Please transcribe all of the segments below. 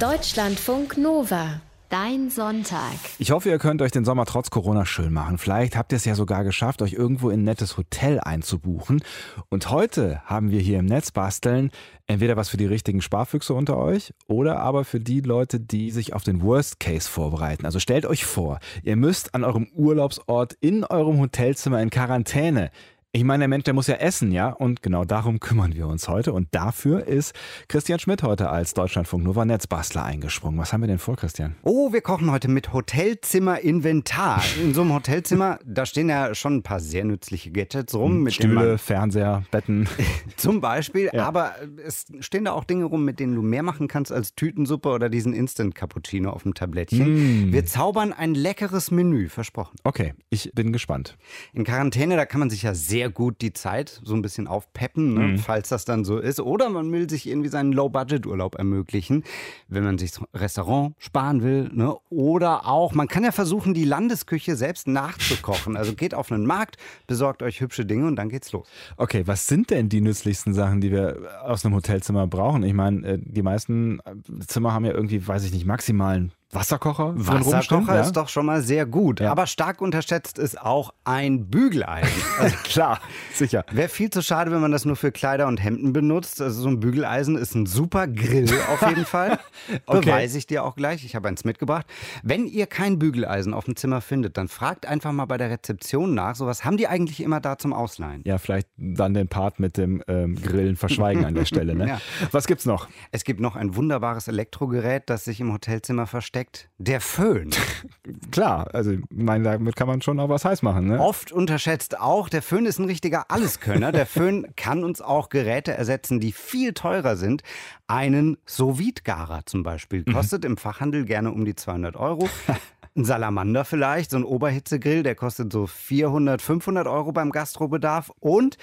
Deutschlandfunk Nova. Dein Sonntag. Ich hoffe, ihr könnt euch den Sommer trotz Corona schön machen. Vielleicht habt ihr es ja sogar geschafft, euch irgendwo in ein nettes Hotel einzubuchen. Und heute haben wir hier im Netz basteln entweder was für die richtigen Sparfüchse unter euch oder aber für die Leute, die sich auf den Worst Case vorbereiten. Also stellt euch vor, ihr müsst an eurem Urlaubsort in eurem Hotelzimmer in Quarantäne. Ich meine, der Mensch, der muss ja essen, ja? Und genau darum kümmern wir uns heute. Und dafür ist Christian Schmidt heute als Deutschlandfunk Nova Netzbastler eingesprungen. Was haben wir denn vor, Christian? Oh, wir kochen heute mit Hotelzimmer-Inventar. In so einem Hotelzimmer, da stehen ja schon ein paar sehr nützliche Gadgets rum. Mit Stühle, Fernseher, Betten. Zum Beispiel. Ja. Aber es stehen da auch Dinge rum, mit denen du mehr machen kannst als Tütensuppe oder diesen Instant-Cappuccino auf dem Tablettchen. Mm. Wir zaubern ein leckeres Menü, versprochen. Okay, ich bin gespannt. In Quarantäne, da kann man sich ja sehr sehr gut die Zeit so ein bisschen aufpeppen, ne, mhm. falls das dann so ist. Oder man will sich irgendwie seinen Low-Budget-Urlaub ermöglichen, wenn man sich Restaurant sparen will. Ne? Oder auch, man kann ja versuchen, die Landesküche selbst nachzukochen. Also geht auf einen Markt, besorgt euch hübsche Dinge und dann geht's los. Okay, was sind denn die nützlichsten Sachen, die wir aus einem Hotelzimmer brauchen? Ich meine, äh, die meisten Zimmer haben ja irgendwie, weiß ich nicht, maximalen Wasserkocher? Wasserkocher ist doch schon mal sehr gut. Ja. Aber stark unterschätzt ist auch ein Bügeleisen. Also klar, sicher. Wäre viel zu schade, wenn man das nur für Kleider und Hemden benutzt. Also so ein Bügeleisen ist ein super Grill auf jeden Fall. okay. Beweise ich dir auch gleich. Ich habe eins mitgebracht. Wenn ihr kein Bügeleisen auf dem Zimmer findet, dann fragt einfach mal bei der Rezeption nach. So was haben die eigentlich immer da zum Ausleihen? Ja, vielleicht dann den Part mit dem ähm, Grillen verschweigen an der Stelle. Ne? ja. Was gibt's noch? Es gibt noch ein wunderbares Elektrogerät, das sich im Hotelzimmer versteckt steckt? Der Föhn. Klar, also ich meine, damit kann man schon auch was heiß machen. Ne? Oft unterschätzt auch, der Föhn ist ein richtiger Alleskönner. Der Föhn kann uns auch Geräte ersetzen, die viel teurer sind. Einen sous garer zum Beispiel mhm. kostet mhm. im Fachhandel gerne um die 200 Euro. Ein Salamander vielleicht, so ein Oberhitzegrill, der kostet so 400, 500 Euro beim Gastrobedarf. Und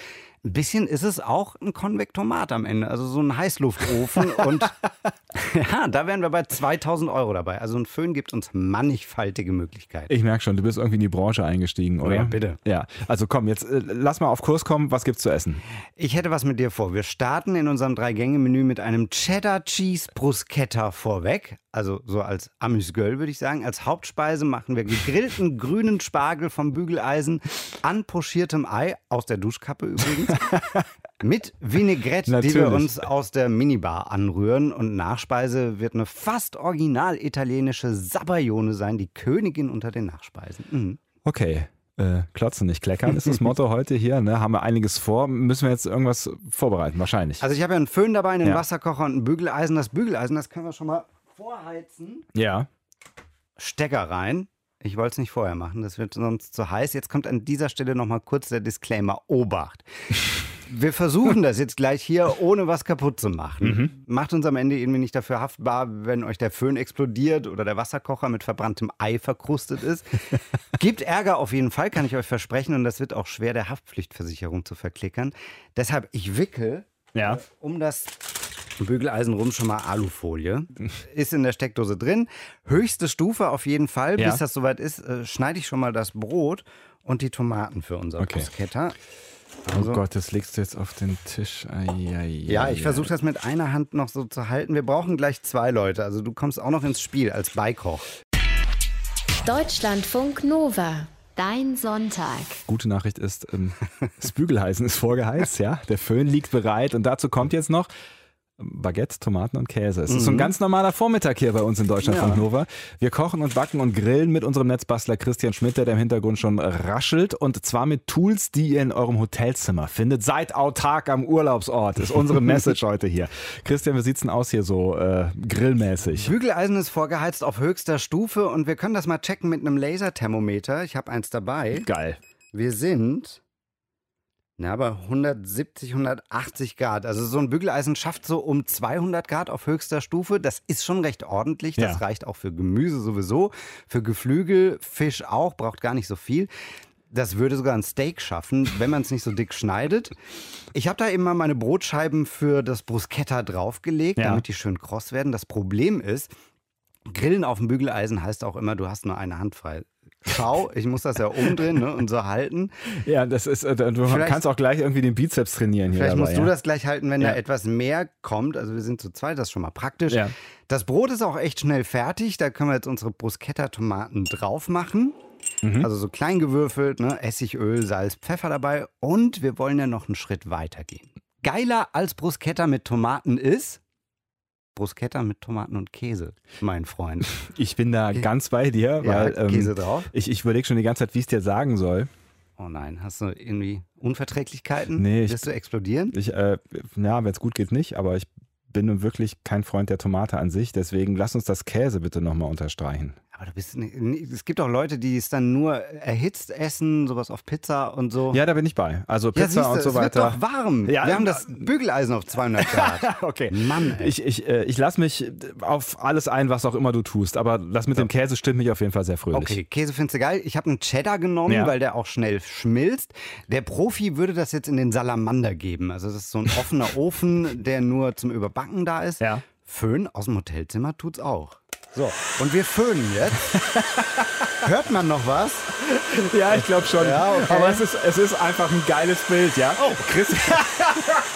ein bisschen ist es auch ein Konvektomat am Ende, also so ein Heißluftofen. und ja, da wären wir bei 2000 Euro dabei. Also ein Föhn gibt uns mannigfaltige Möglichkeiten. Ich merke schon, du bist irgendwie in die Branche eingestiegen, oder? Ja, bitte. Ja, also komm, jetzt äh, lass mal auf Kurs kommen. Was gibt's zu essen? Ich hätte was mit dir vor. Wir starten in unserem Drei-Gänge-Menü mit einem Cheddar Cheese Bruschetta vorweg. Also so als Amüsgöl würde ich sagen. Als Hauptspeise machen wir gegrillten grünen Spargel vom Bügeleisen an pochiertem Ei aus der Duschkappe übrigens. Mit Vinaigrette, die wir uns aus der Minibar anrühren. Und Nachspeise wird eine fast original italienische Sabayone sein, die Königin unter den Nachspeisen. Mhm. Okay. Äh, klotzen, nicht kleckern ist das Motto heute hier. Ne? Haben wir einiges vor. Müssen wir jetzt irgendwas vorbereiten? Wahrscheinlich. Also ich habe ja einen Föhn dabei, einen ja. Wasserkocher und ein Bügeleisen. Das Bügeleisen, das können wir schon mal vorheizen. Ja. Stecker rein. Ich wollte es nicht vorher machen, das wird sonst zu heiß. Jetzt kommt an dieser Stelle nochmal kurz der Disclaimer. Obacht. Wir versuchen das jetzt gleich hier, ohne was kaputt zu machen. Mhm. Macht uns am Ende irgendwie nicht dafür haftbar, wenn euch der Föhn explodiert oder der Wasserkocher mit verbranntem Ei verkrustet ist. Gibt Ärger auf jeden Fall, kann ich euch versprechen. Und das wird auch schwer der Haftpflichtversicherung zu verklickern. Deshalb, ich wickel ja. um das Bügeleisen rum schon mal Alufolie. Ist in der Steckdose drin. Höchste Stufe auf jeden Fall. Ja. Bis das soweit ist, äh, schneide ich schon mal das Brot und die Tomaten für unser okay. Bruschetta. Oh also, oh Gott, das legst du jetzt auf den Tisch. Ai, ai, ja, ich versuche das mit einer Hand noch so zu halten. Wir brauchen gleich zwei Leute. Also du kommst auch noch ins Spiel als Beikoch. Deutschlandfunk Nova. Dein Sonntag. Gute Nachricht ist, ähm, das Bügelheißen ist vorgeheizt, ja. Der Föhn liegt bereit und dazu kommt jetzt noch Baguette, Tomaten und Käse. Es mhm. ist so ein mhm. ganz normaler Vormittag hier bei uns in Deutschland ja. von Nova. Wir kochen und backen und grillen mit unserem Netzbastler Christian Schmidt, der im Hintergrund schon raschelt. Und zwar mit Tools, die ihr in eurem Hotelzimmer findet. Seid autark am Urlaubsort, ist unsere Message heute hier. Christian, wie sieht's denn aus hier so äh, grillmäßig? Bügeleisen ist vorgeheizt auf höchster Stufe und wir können das mal checken mit einem Laserthermometer. Ich habe eins dabei. Geil. Wir sind na, aber 170, 180 Grad. Also so ein Bügeleisen schafft so um 200 Grad auf höchster Stufe. Das ist schon recht ordentlich. Das ja. reicht auch für Gemüse sowieso. Für Geflügel, Fisch auch, braucht gar nicht so viel. Das würde sogar ein Steak schaffen, wenn man es nicht so dick schneidet. Ich habe da eben mal meine Brotscheiben für das Bruschetta draufgelegt, ja. damit die schön kross werden. Das Problem ist, Grillen auf dem Bügeleisen heißt auch immer, du hast nur eine Hand frei. Schau, ich muss das ja umdrehen ne, und so halten. Ja, das ist, äh, du Vielleicht- kannst auch gleich irgendwie den Bizeps trainieren hier. Vielleicht dabei, musst du ja. das gleich halten, wenn Ja. da etwas mehr kommt. Also wir sind zu zweit, das ist schon mal praktisch. Ja. Das Brot ist auch echt schnell fertig. Da können wir jetzt unsere Bruschetta-Tomaten drauf machen. Mhm. Also so klein gewürfelt, ne? Essigöl, Salz, Pfeffer dabei. Und wir wollen ja noch einen Schritt weiter gehen. Geiler als Bruschetta mit Tomaten ist Bruschetta mit Tomaten und Käse, mein Freund. Ich bin da ganz bei dir, Ja, weil ähm, Käse drauf. ich, ich überlege schon die ganze Zeit, wie ich es dir sagen soll. Oh nein, hast du irgendwie Unverträglichkeiten? Nee, ich- Wirst du explodieren? Ich, äh, ja, wenn es gut geht, nicht, aber ich bin nun wirklich kein Freund der Tomate an sich, deswegen lass uns das Käse bitte nochmal unterstreichen. Aber du bist nicht, es gibt auch Leute, die es dann nur erhitzt essen, sowas auf Pizza und so. Ja, da bin ich bei. Also Ja, Pizza siehst du, und so es wird weiter. doch warm. Ja, Wir haben äh, das Bügeleisen auf 200 Grad. Okay. Mann, ey. Ich, ich, äh, ich lasse mich auf alles ein, was auch immer du tust, aber das mit dem Käse stimmt mich auf jeden Fall sehr fröhlich. Okay, Käse findest du geil. Ich habe einen Cheddar genommen, Ja. weil der auch schnell schmilzt. Der Profi würde das jetzt in den Salamander geben. Also das ist so ein offener Ofen, der nur zum Überbacken da ist. Ja. Föhn aus dem Hotelzimmer tut's auch. So, und wir föhnen jetzt. Hört man noch was? Ja, ich glaube schon. Ja, okay. Aber es ist, es ist einfach ein geiles Bild, ja? Oh, Christian,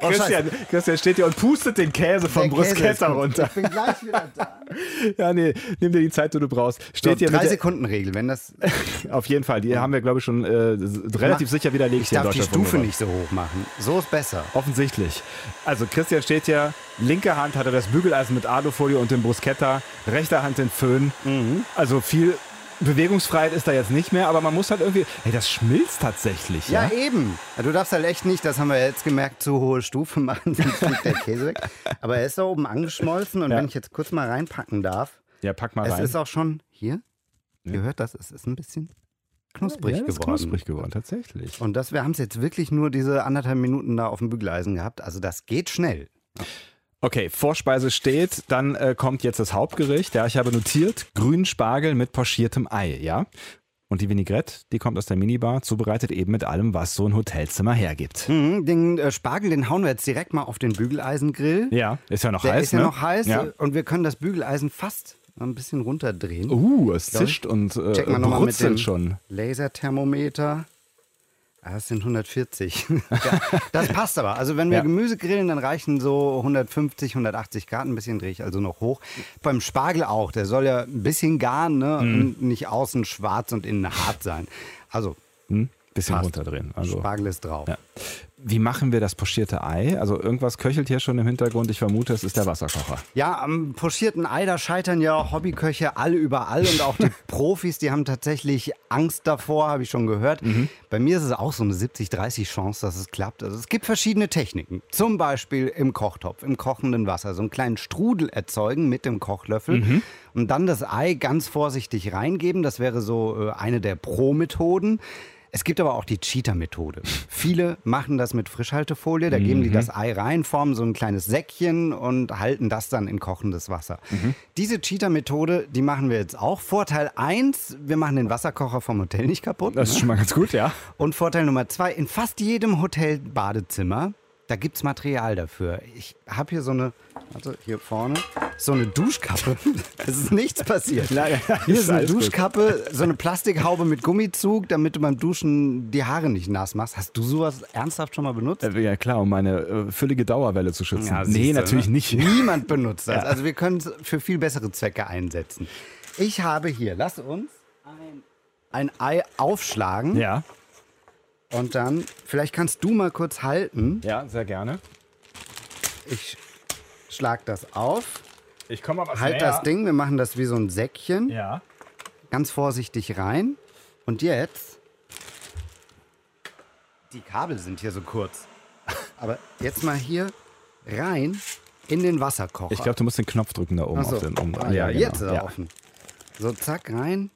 Oh, Christian, Christian steht hier und pustet den Käse vom Bruschetta runter. Ich bin gleich wieder da. Ja, nee, nimm dir die Zeit, die du brauchst. Steht So, hier drei Sekunden Regel, wenn das. Auf jeden Fall, die haben wir, glaube ich, schon äh, relativ sicher widerlegt. Ich darf die Stufe nicht so hoch machen. So ist besser. Offensichtlich. Also Christian steht hier, linke Hand hat er das Bügeleisen mit Alufolie und den Bruschetta, rechte Hand den Föhn. Mhm. Also viel Bewegungsfreiheit ist da jetzt nicht mehr, aber man muss halt irgendwie, hey, das schmilzt tatsächlich. Ja, Ja, eben. Ja, Du darfst halt echt nicht, das haben wir jetzt gemerkt, zu hohe Stufe machen, sonst fliegt der Käse weg. Aber er ist da oben angeschmolzen und Ja. wenn ich jetzt kurz mal reinpacken darf, ja pack mal es rein. ist auch schon hier. Ihr hört das, es ist ein bisschen knusprig ja, ist geworden. knusprig geworden, tatsächlich. Und das, wir haben es jetzt wirklich nur diese anderthalb Minuten da auf dem Bügeleisen gehabt. Also das geht schnell. Okay, Vorspeise steht, dann äh, kommt jetzt das Hauptgericht. Ja, ich habe notiert, grünen Spargel mit pochiertem Ei, ja? Und die Vinaigrette, die kommt aus der Minibar, zubereitet eben mit allem, was so ein Hotelzimmer hergibt. Mhm, den äh, Spargel, den hauen wir jetzt direkt mal auf den Bügeleisengrill. Ja, ist ja noch Der heiß, ist ja ne? noch heiß Ja. und wir können das Bügeleisen fast ein bisschen runterdrehen. Uh, es zischt und äh, Checken wir nochmal mit dem schon. Laserthermometer. Ah, das sind 140. ja, das passt aber. Also wenn wir Ja. Gemüse grillen, dann reichen so 150, 180 Grad. Ein bisschen drehe ich also noch hoch. Beim Spargel auch. Der soll ja ein bisschen garen ne? Mhm. und nicht außen schwarz und innen hart sein. Also Hm? Bisschen Passt. runterdrehen. Also. Spargel ist drauf. Ja. Wie machen wir das pochierte Ei? Also irgendwas köchelt hier schon im Hintergrund. Ich vermute, es ist der Wasserkocher. Ja, am pochierten Ei, da scheitern ja Hobbyköche alle überall und auch die Profis, die haben tatsächlich Angst davor, habe ich schon gehört. Bei mir ist es auch so eine 70-30 Chance, dass es klappt. Also es gibt verschiedene Techniken. Zum Beispiel im Kochtopf, im kochenden Wasser, so einen kleinen Strudel erzeugen mit dem Kochlöffel und dann das Ei ganz vorsichtig reingeben. Das wäre so äh, eine der Pro-Methoden. Es gibt aber auch die Cheater-Methode. Viele machen das mit Frischhaltefolie, da geben die das Ei rein, formen so ein kleines Säckchen und halten das dann in kochendes Wasser. Diese Cheater-Methode, die machen wir jetzt auch. Vorteil 1, wir machen den Wasserkocher vom Hotel nicht kaputt. Das ist ne? schon mal ganz gut, ja. Und Vorteil Nummer 2, in fast jedem Hotel-Badezimmer, da gibt es Material dafür. Ich habe hier so eine, warte, hier vorne, so eine Duschkappe. Es ist nichts passiert. Nein, Hier ist eine gut. Duschkappe, so eine Plastikhaube mit Gummizug, damit du beim Duschen die Haare nicht nass machst. Hast du sowas ernsthaft schon mal benutzt? Äh, Ja klar, um meine äh, füllige Dauerwelle zu schützen. Ja, nee, siehste, natürlich ne? nicht. Niemand benutzt das. Also wir können es für viel bessere Zwecke einsetzen. Ich habe hier, lass uns ein, ein Ei aufschlagen Ja, und dann, vielleicht kannst du mal kurz halten. ja, sehr gerne. Ich schlag das auf, Ich komme aber halt das Ding, wir machen das wie so ein Säckchen, Ja. ganz vorsichtig rein. Und jetzt, die Kabel sind hier so kurz, aber jetzt mal hier rein in den Wasserkocher. Ich glaube, du musst den Knopf drücken da oben so. auf den um, ah, ja, genau. jetzt ist er ja. offen. So, zack, rein,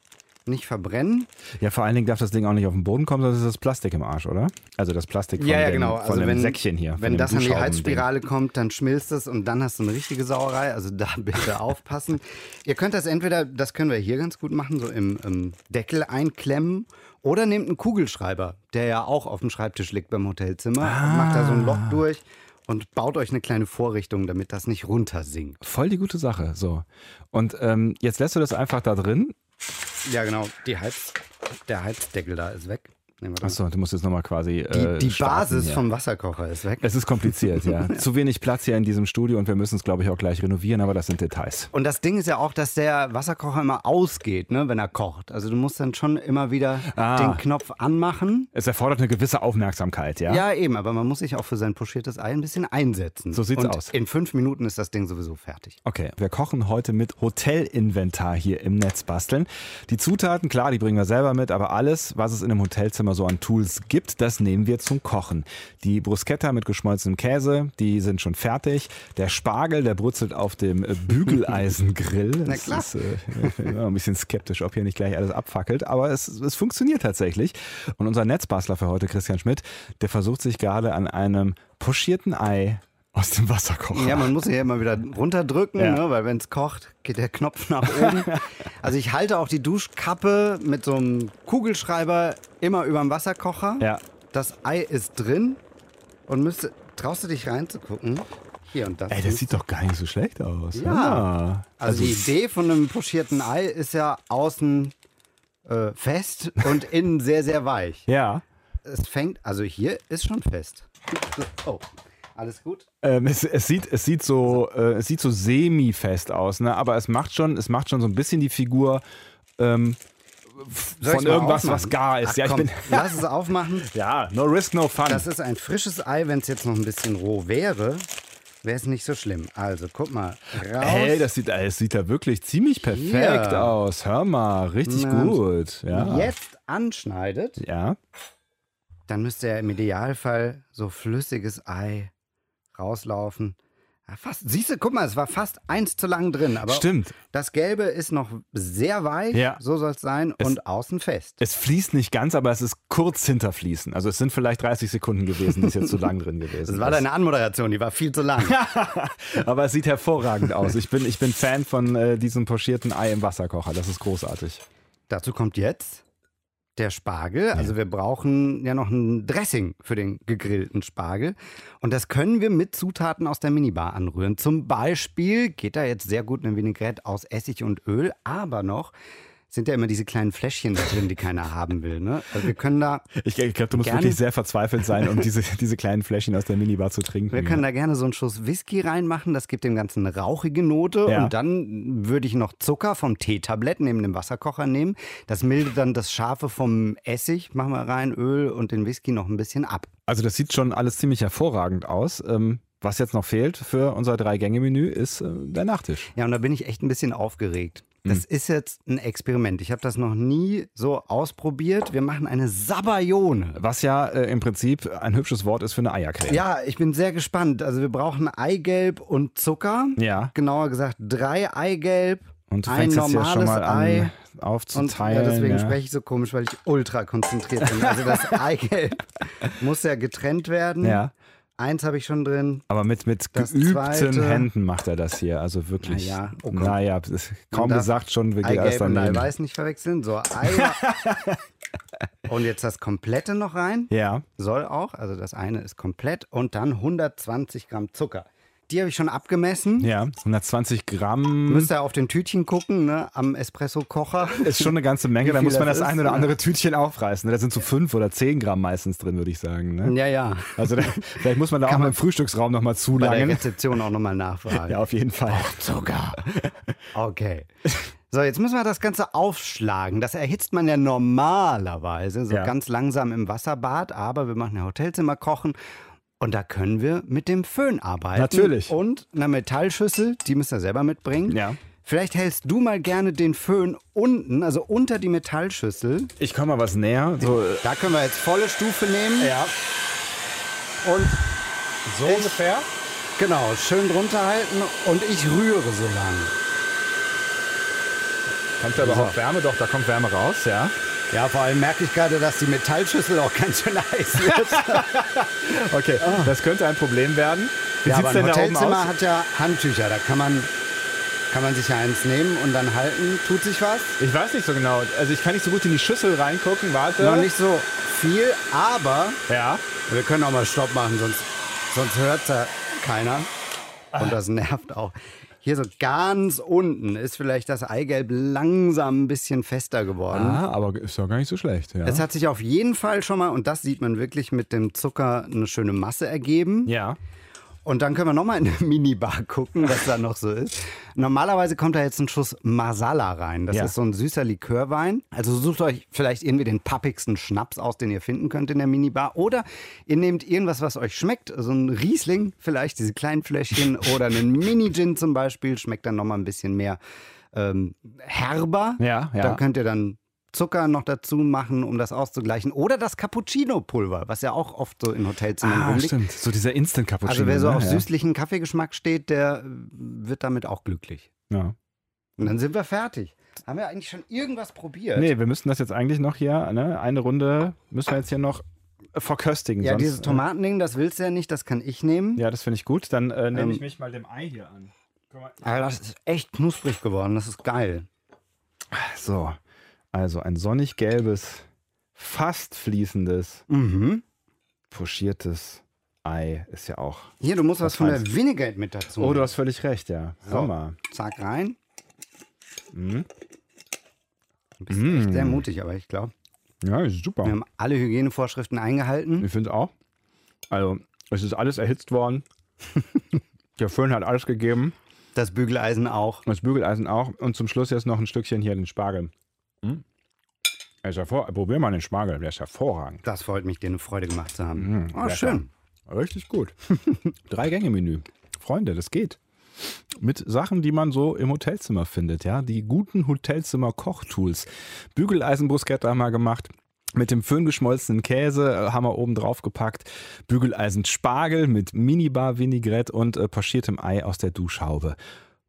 nicht verbrennen. Ja, vor allen Dingen darf das Ding auch nicht auf den Boden kommen, sonst ist das Plastik im Arsch, oder? Also das Plastik von dem, von dem Säckchen hier. Also Wenn das an die. Heizspirale kommt, dann schmilzt es und dann hast du eine richtige Sauerei. Also da bitte aufpassen. Ihr könnt das entweder, das können wir hier ganz gut machen, so im, im Deckel einklemmen. Oder nehmt einen Kugelschreiber, der ja auch auf dem Schreibtisch liegt beim Hotelzimmer. Macht da so ein Loch durch und baut euch eine kleine Vorrichtung, damit das nicht runtersinkt. Voll die gute Sache. So. Und ähm, jetzt lässt du das einfach da drin. Ja, genau. Die Heiz, der Heizdeckel da ist weg. Nehmen wir das. Achso, du musst jetzt nochmal quasi. Die, äh, die Basis hier. vom Wasserkocher ist weg. Es ist kompliziert, ja. Zu wenig Platz hier in diesem Studio und wir müssen es, glaube ich, auch gleich renovieren, aber das sind Details. Und das Ding ist ja auch, dass der Wasserkocher immer ausgeht, ne, wenn er kocht. Also du musst dann schon immer wieder Ah. den Knopf anmachen. Es erfordert eine gewisse Aufmerksamkeit, ja? Ja? eben, aber man muss sich auch für sein pochiertes Ei ein bisschen einsetzen. So sieht's Und aus. In fünf Minuten ist das Ding sowieso fertig. Okay, wir kochen heute mit Hotelinventar hier im Netz basteln. Die Zutaten, klar, die bringen wir selber mit, aber alles, was es in einem Hotelzimmer so an Tools gibt, das nehmen wir zum Kochen. Die Bruschetta mit geschmolzenem Käse, die sind schon fertig. Der Spargel, der brutzelt auf dem äh, Bügeleisengrill. Na Das klar. Ist, äh, immer ein bisschen skeptisch, ob hier nicht gleich alles abfackelt, aber es, es funktioniert tatsächlich. Und unser Netzbastler für heute, Christian Schmidt, der versucht sich gerade an einem pochierten Ei aus dem Wasserkocher. Ja, man muss ja immer wieder runterdrücken, Ja. ne, weil wenn es kocht, geht der Knopf nach oben. also ich halte auch die Duschkappe mit so einem Kugelschreiber immer über dem Wasserkocher. Ja. Das Ei ist drin und müsste. Traust du dich reinzugucken? Hier und das. Ey, das sieht doch gar nicht so schlecht aus. Ja. Ah. Also, die Idee von einem pochierten Ei ist ja außen äh, fest und innen sehr, sehr weich. Ja. Es fängt, also hier ist schon fest. Oh, alles gut? Ähm, es, es, sieht, es, sieht so, äh, es sieht so semi-fest aus, ne? aber es macht, schon, es macht schon so ein bisschen die Figur ähm, von irgendwas, aufmachen? was gar ist. Ach, ja, ich komm, bin, lass es aufmachen. ja, no risk, no fun. Das ist ein frisches Ei. Wenn es jetzt noch ein bisschen roh wäre, wäre es nicht so schlimm. Also, guck mal. Raus. Hey, das sieht, es sieht da wirklich ziemlich perfekt Hier. aus. Hör mal, richtig Na, gut. Ja. Jetzt anschneidet, Ja. dann müsste ja im Idealfall so flüssiges Ei rauslaufen. Ja, fast, siehst du, guck mal, es war fast eins zu lang drin. Aber Stimmt. Das Gelbe ist noch sehr weich, Ja. so soll es sein, und außen fest. Es fließt nicht ganz, aber es ist kurz hinter Fließen. Also es sind vielleicht 30 Sekunden gewesen, die ist jetzt zu lang drin gewesen. Das war deine Anmoderation, die war viel zu lang. Aber es sieht hervorragend aus. Ich bin, ich bin Fan von äh, diesem pochierten Ei im Wasserkocher. Das ist großartig. Dazu kommt jetzt der Spargel. Also wir brauchen ja noch ein Dressing für den gegrillten Spargel. Und das können wir mit Zutaten aus der Minibar anrühren. Zum Beispiel geht da jetzt sehr gut eine Vinaigrette aus Essig und Öl, aber noch sind ja immer diese kleinen Fläschchen da drin, die keiner haben will. Ne? Also wir können da Ich, ich glaube, du musst Gerne. wirklich sehr verzweifelt sein, um diese, diese kleinen Fläschchen aus der Minibar zu trinken. Wir können da gerne so einen Schuss Whisky reinmachen, das gibt dem Ganzen eine rauchige Note. Ja. Und dann würde ich noch Zucker vom Teetablett neben dem Wasserkocher nehmen. Das mildet dann das Scharfe vom Essig, machen wir rein, Öl und den Whisky noch ein bisschen ab. also das sieht schon alles ziemlich hervorragend aus. Ähm, was jetzt noch fehlt für unser Drei-Gänge-Menü ist äh, der Nachtisch. Ja, und da bin ich echt ein bisschen aufgeregt. Hm. Das ist jetzt ein Experiment. Ich habe das noch nie so ausprobiert. Wir machen eine Sabayone. Was ja äh, im Prinzip ein hübsches Wort ist für eine Eiercreme. Ja, ich bin sehr gespannt. Also wir brauchen Eigelb und Zucker. Ja. Genauer gesagt drei Eigelb, Und du ein fängst jetzt normales hier schon mal Ei. an Und aufzuteilen. ja, deswegen ja. spreche ich so komisch, weil ich ultra konzentriert bin. Also das Eigelb muss ja getrennt werden. Ja. Eins habe ich schon drin. Aber mit, mit Das geübten zweite- Händen macht er das hier. Also wirklich. Naja, oh komm. naja, kaum gesagt, schon geht alles Eigelb und daneben. Eiweiß nicht verwechseln. So, Eier. und jetzt das komplette noch rein. Ja. Soll auch. Also das eine ist komplett. Und dann 120 Gramm Zucker. Die habe ich schon abgemessen. Ja, 120 Gramm Müsst ihr auf den Tütchen gucken, ne? Am Espresso-Kocher. ist schon eine ganze Menge. Da muss man das das ein oder andere Tütchen aufreißen. Da sind so fünf oder zehn Gramm meistens drin, würde ich sagen. Ne? Ja, ja. Also da, vielleicht muss man da auch mal im Frühstücksraum nochmal Bei der zulangen. Rezeption auch nochmal nachfragen. Ja, auf jeden Fall. Zucker. Okay. So, jetzt müssen wir das Ganze aufschlagen. Das erhitzt man ja normalerweise so Ja. ganz langsam im Wasserbad, aber wir machen ja Hotelzimmer kochen und da können wir mit dem Föhn arbeiten. Natürlich. Und einer Metallschüssel, die müsst ihr selber mitbringen. Ja. Vielleicht hältst du mal gerne den Föhn unten, also unter die Metallschüssel. Ich komme mal was näher. So, äh, Da können wir jetzt volle Stufe nehmen. ja. Und So Ich- ungefähr. genau, schön drunter halten und ich rühre so lang. Kommt da überhaupt Wärme? Doch, da kommt Wärme raus, ja. Ja, vor allem merke ich gerade, dass die Metallschüssel auch ganz schön heiß wird. Okay, das könnte ein Problem werden. Wie Ah. ja, sieht's aber denn ein da oben Hotelzimmer aus? hat ja Handtücher, da kann man, kann man sich ja eins nehmen und dann halten. Tut sich was? Ich weiß nicht so genau. Also ich kann nicht so gut in die Schüssel reingucken. Warte. Noch nicht so viel, aber Ja. wir können auch mal Stopp machen, sonst, sonst hört ja keiner. Und das nervt auch. Hier so ganz unten ist vielleicht das Eigelb langsam ein bisschen fester geworden. Ah, aber ist doch gar nicht so schlecht. Ja. Es hat sich auf jeden Fall schon mal, und das sieht man wirklich mit dem Zucker, eine schöne Masse ergeben. ja. Und dann können wir nochmal in eine Minibar gucken, was da noch so ist. Normalerweise kommt da jetzt ein Schuss Masala rein. Das Ja. ist so ein süßer Likörwein. Also sucht euch vielleicht irgendwie den pappigsten Schnaps aus, den ihr finden könnt in der Minibar. Oder ihr nehmt irgendwas, was euch schmeckt. So ein Riesling vielleicht, diese kleinen Fläschchen. oder einen Mini-Gin zum Beispiel. Schmeckt dann nochmal ein bisschen mehr ähm, herber. Ja, ja. Da könnt ihr dann Zucker noch dazu machen, um das auszugleichen. Oder das Cappuccino-Pulver, was ja auch oft so in Hotelzimmern Ah, rumliegt. stimmt. So dieser Instant Cappuccino. Also wer so ne? auf ja. süßlichen Kaffeegeschmack steht, der wird damit auch glücklich. Ja. Und dann sind wir fertig. Haben wir eigentlich schon irgendwas probiert? Nee, wir müssten das jetzt eigentlich noch hier, ne? Eine Runde müssen wir jetzt hier noch verköstigen. Ja, sonst, dieses Tomatending, das willst du ja nicht, das kann ich nehmen. Ja, das finde ich gut. Dann äh, nehme Ähm, ich mich mal dem Ei hier an. Mal. Aber das ist echt knusprig geworden, das ist geil. So, also ein sonnig gelbes, fast fließendes, Mhm. pochiertes Ei ist ja auch. Hier, du musst was Was von der Vinegate mit dazu. Oh, du hast völlig recht, ja. So. Sommer. Zack rein. Mhm. Du bist Mm. echt sehr mutig, aber ich glaube, Ja, ist super. wir haben alle Hygienevorschriften eingehalten. Ich finde auch. Also, es ist alles erhitzt worden. Der Föhn hat alles gegeben. Das Bügeleisen auch. Das Bügeleisen auch. Und zum Schluss jetzt noch ein Stückchen hier den Spargel. Hm? Er ist hervor Probier mal den Spargel, der ist hervorragend. Das freut mich, dir eine Freude gemacht zu haben. Mhm, oh, lecker. schön. Richtig gut. Drei-Gänge-Menü. Freunde, das geht. Mit Sachen, die man so im Hotelzimmer findet, ja. Die guten Hotelzimmer-Kochtools. Bügeleisenbruschetta haben wir gemacht. Mit dem Föhn geschmolzenen Käse äh, haben wir oben drauf gepackt. Bügeleisen Spargel mit Minibar Vinaigrette und äh, pochiertem Ei aus der Duschhaube.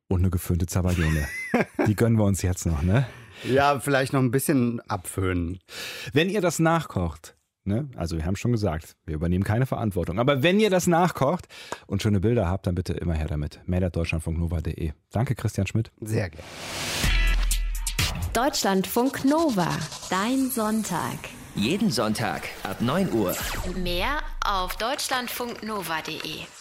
Und eine geföhnte Zabaglione. die gönnen wir uns jetzt noch, ne? Ja, vielleicht noch ein bisschen abföhnen. Wenn ihr das nachkocht, ne, also wir haben schon gesagt, wir übernehmen keine Verantwortung, aber wenn ihr das nachkocht und schöne Bilder habt, dann bitte immer her damit. mail.deutschlandfunknova.de. Danke, Christian Schmidt. Sehr gerne. Deutschlandfunk Nova. Dein Sonntag. Jeden Sonntag ab 9 Uhr. Mehr auf deutschlandfunknova.de.